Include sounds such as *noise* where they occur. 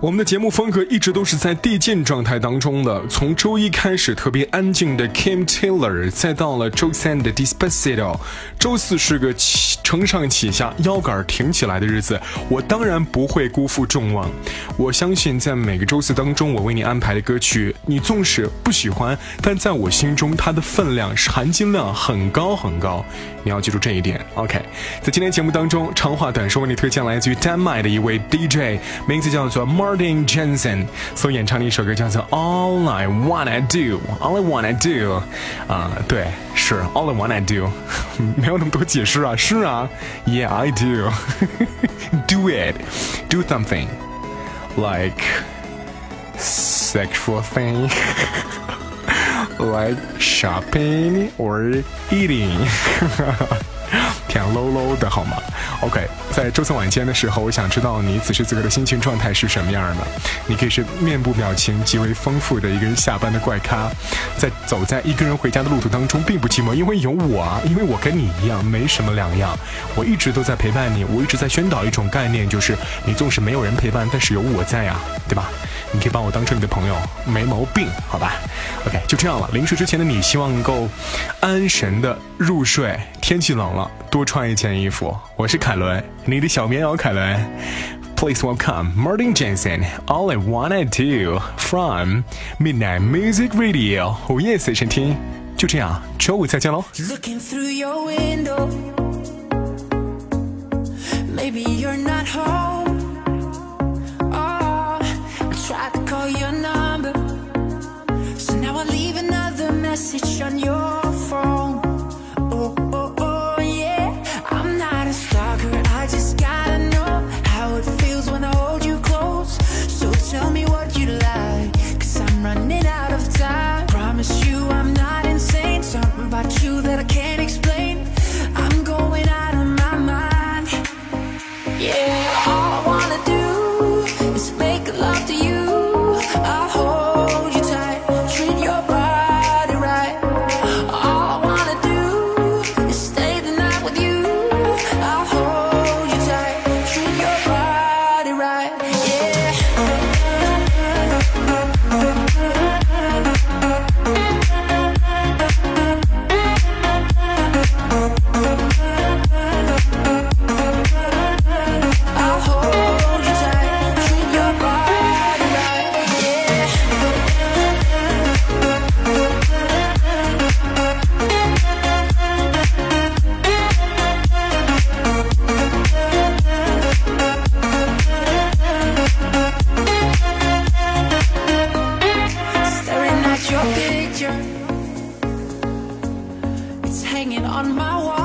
我们的节目风格一直都是在递进状态当中的，从周一开始特别安静的 Kim Taylor，再到了周三的 Despacito，周四是个起承上启下、腰杆挺起来的日子。我当然不会辜负众望，我相信在每个周四当中，我为你安排的歌曲，你纵使不喜欢，但在我心中它的分量是、含金量很高很高。你要记住这一点。OK，在今天节目当中，长话短说为你推荐来自于丹麦的一位 DJ，名字叫做 Mark Martin Jensen，所演唱的一首歌叫做 All I Wanna Do，All I Wanna Do，啊，对，是 All I Wanna Do，没有那么多解释啊，是啊，Yeah I *laughs* do，Do it，Do *laughs* something，like sexual thing。like *laughs* shopping or eating， 挺 low low 的好吗？OK，在周三晚间的时候，我想知道你此时此刻的心情状态是什么样的？你可以是面部表情极为丰富的一个人下班的怪咖，在走在一个人回家的路途当中并不寂寞，因为有我啊，因为我跟你一样没什么两样，我一直都在陪伴你，我一直在宣导一种概念，就是你纵使没有人陪伴，但是有我在呀，对吧？你可以把我当成你的朋友，没毛病，好吧？OK，就这样了。临睡之前的你，希望能够安神的入睡。天气冷了，多穿一件衣服。我是凯伦，你的小棉袄凯伦。Please welcome Martin Jensen. All I wanna do from Midnight Music Radio 午夜随身听。就这样，周五再见喽。Looking through your window, maybe you're not home. Hanging on my wall.